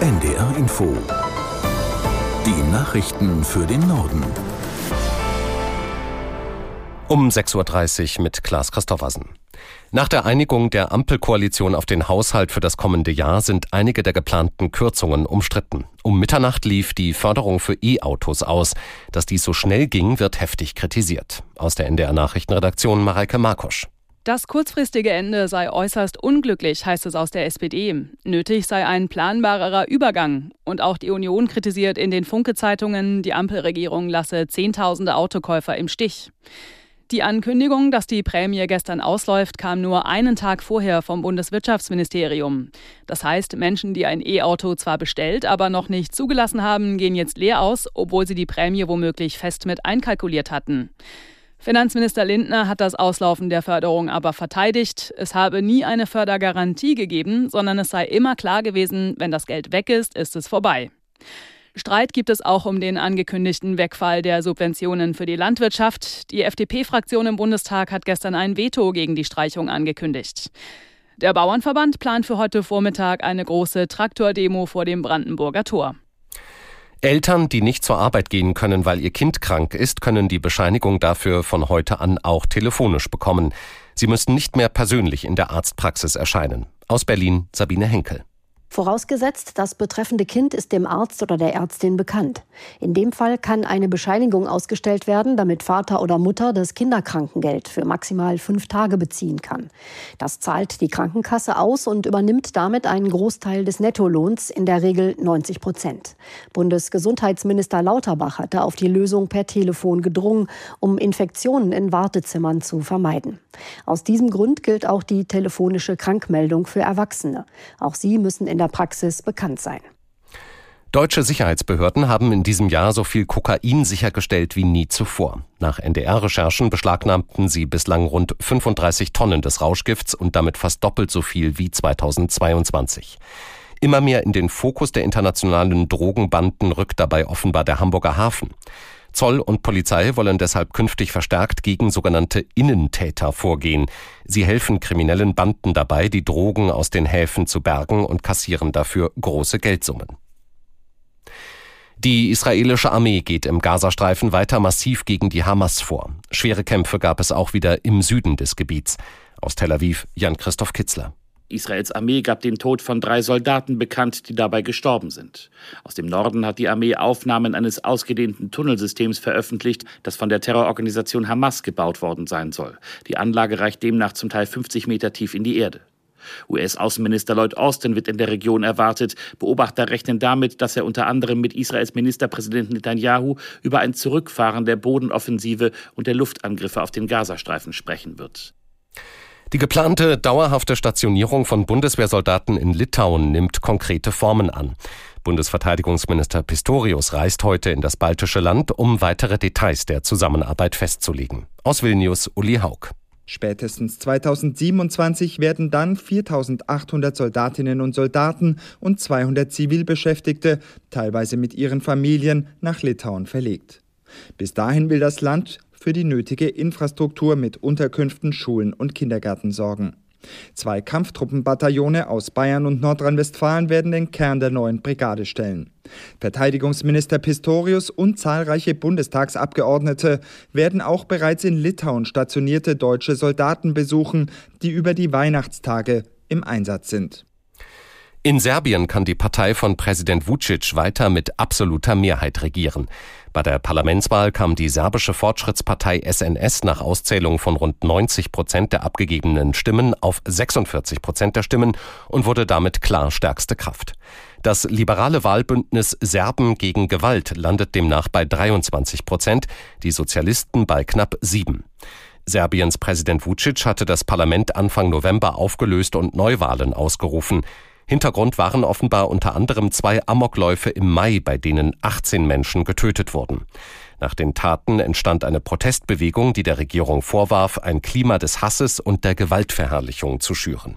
NDR Info. Die Nachrichten für den Norden. Um 6.30 Uhr mit Klaas Christoffersen. Nach der Einigung der Ampelkoalition auf den Haushalt für das kommende Jahr sind einige der geplanten Kürzungen umstritten. Um Mitternacht lief die Förderung für E-Autos aus. Dass dies so schnell ging, wird heftig kritisiert. Aus der NDR Nachrichtenredaktion Mareike Markosch. Das kurzfristige Ende sei äußerst unglücklich, heißt es aus der SPD. Nötig sei ein planbarerer Übergang. Und auch die Union kritisiert in den Funke-Zeitungen, die Ampelregierung lasse Zehntausende Autokäufer im Stich. Die Ankündigung, dass die Prämie gestern ausläuft, kam nur einen Tag vorher vom Bundeswirtschaftsministerium. Das heißt, Menschen, die ein E-Auto zwar bestellt, aber noch nicht zugelassen haben, gehen jetzt leer aus, obwohl sie die Prämie womöglich fest mit einkalkuliert hatten. Finanzminister Lindner hat das Auslaufen der Förderung aber verteidigt. Es habe nie eine Fördergarantie gegeben, sondern es sei immer klar gewesen, wenn das Geld weg ist, ist es vorbei. Streit gibt es auch um den angekündigten Wegfall der Subventionen für die Landwirtschaft. Die FDP-Fraktion im Bundestag hat gestern ein Veto gegen die Streichung angekündigt. Der Bauernverband plant für heute Vormittag eine große Traktordemo vor dem Brandenburger Tor. Eltern, die nicht zur Arbeit gehen können, weil ihr Kind krank ist, können die Bescheinigung dafür von heute an auch telefonisch bekommen. Sie müssen nicht mehr persönlich in der Arztpraxis erscheinen. Aus Berlin Sabine Henkel. Vorausgesetzt, das betreffende Kind ist dem Arzt oder der Ärztin bekannt. In dem Fall kann eine Bescheinigung ausgestellt werden, damit Vater oder Mutter das Kinderkrankengeld für maximal fünf Tage beziehen kann. Das zahlt die Krankenkasse aus und übernimmt damit einen Großteil des Nettolohns, in der Regel 90 Prozent. Bundesgesundheitsminister Lauterbach hatte auf die Lösung per Telefon gedrungen, um Infektionen in Wartezimmern zu vermeiden. Aus diesem Grund gilt auch die telefonische Krankmeldung für Erwachsene. Auch sie müssen in der Praxis bekannt sein. Deutsche Sicherheitsbehörden haben in diesem Jahr so viel Kokain sichergestellt wie nie zuvor. Nach NDR-Recherchen beschlagnahmten sie bislang rund 35 Tonnen des Rauschgifts und damit fast doppelt so viel wie 2022. Immer mehr in den Fokus der internationalen Drogenbanden rückt dabei offenbar der Hamburger Hafen. Zoll und Polizei wollen deshalb künftig verstärkt gegen sogenannte Innentäter vorgehen. Sie helfen kriminellen Banden dabei, die Drogen aus den Häfen zu bergen und kassieren dafür große Geldsummen. Die israelische Armee geht im Gazastreifen weiter massiv gegen die Hamas vor. Schwere Kämpfe gab es auch wieder im Süden des Gebiets. Aus Tel Aviv Jan-Christoph Kitzler. Israels Armee gab den Tod von drei Soldaten bekannt, die dabei gestorben sind. Aus dem Norden hat die Armee Aufnahmen eines ausgedehnten Tunnelsystems veröffentlicht, das von der Terrororganisation Hamas gebaut worden sein soll. Die Anlage reicht demnach zum Teil 50 Meter tief in die Erde. US-Außenminister Lloyd Austin wird in der Region erwartet. Beobachter rechnen damit, dass er unter anderem mit Israels Ministerpräsident Netanyahu über ein Zurückfahren der Bodenoffensive und der Luftangriffe auf den Gazastreifen sprechen wird. Die geplante dauerhafte Stationierung von Bundeswehrsoldaten in Litauen nimmt konkrete Formen an. Bundesverteidigungsminister Pistorius reist heute in das baltische Land, um weitere Details der Zusammenarbeit festzulegen. Aus Vilnius Uli Haug. Spätestens 2027 werden dann 4800 Soldatinnen und Soldaten und 200 Zivilbeschäftigte, teilweise mit ihren Familien, nach Litauen verlegt. Bis dahin will das Land für die nötige Infrastruktur mit Unterkünften, Schulen und Kindergärten sorgen. Zwei Kampftruppenbataillone aus Bayern und Nordrhein-Westfalen werden den Kern der neuen Brigade stellen. Verteidigungsminister Pistorius und zahlreiche Bundestagsabgeordnete werden auch bereits in Litauen stationierte deutsche Soldaten besuchen, die über die Weihnachtstage im Einsatz sind. In Serbien kann die Partei von Präsident Vucic weiter mit absoluter Mehrheit regieren. Bei der Parlamentswahl kam die serbische Fortschrittspartei SNS nach Auszählung von rund 90 Prozent der abgegebenen Stimmen auf 46 Prozent der Stimmen und wurde damit klar stärkste Kraft. Das liberale Wahlbündnis Serben gegen Gewalt landet demnach bei 23 Prozent, die Sozialisten bei knapp sieben. Serbiens Präsident Vucic hatte das Parlament Anfang November aufgelöst und Neuwahlen ausgerufen. Hintergrund waren offenbar unter anderem zwei Amokläufe im Mai, bei denen 18 Menschen getötet wurden. Nach den Taten entstand eine Protestbewegung, die der Regierung vorwarf, ein Klima des Hasses und der Gewaltverherrlichung zu schüren.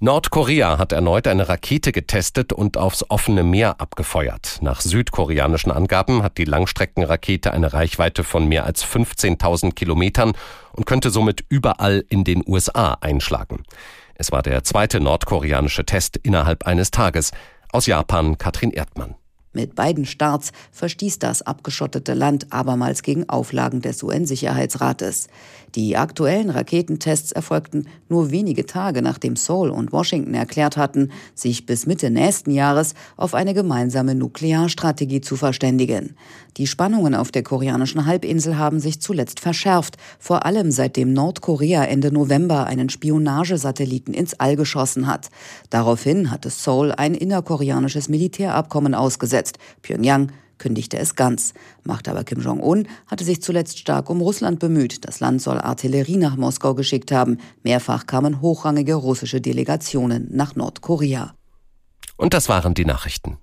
Nordkorea hat erneut eine Rakete getestet und aufs offene Meer abgefeuert. Nach südkoreanischen Angaben hat die Langstreckenrakete eine Reichweite von mehr als 15.000 Kilometern und könnte somit überall in den USA einschlagen. Es war der zweite nordkoreanische Test innerhalb eines Tages. Aus Japan Katrin Erdmann. Mit beiden Starts verstieß das abgeschottete Land abermals gegen Auflagen des UN-Sicherheitsrates. Die aktuellen Raketentests erfolgten nur wenige Tage nachdem Seoul und Washington erklärt hatten, sich bis Mitte nächsten Jahres auf eine gemeinsame Nuklearstrategie zu verständigen. Die Spannungen auf der koreanischen Halbinsel haben sich zuletzt verschärft, vor allem seitdem Nordkorea Ende November einen Spionagesatelliten ins All geschossen hat. Daraufhin hatte Seoul ein innerkoreanisches Militärabkommen ausgesetzt. Pyongyang kündigte es ganz. Machthaber Kim Jong-un hatte sich zuletzt stark um Russland bemüht. Das Land soll Artillerie nach Moskau geschickt haben. Mehrfach kamen hochrangige russische Delegationen nach Nordkorea. Und das waren die Nachrichten.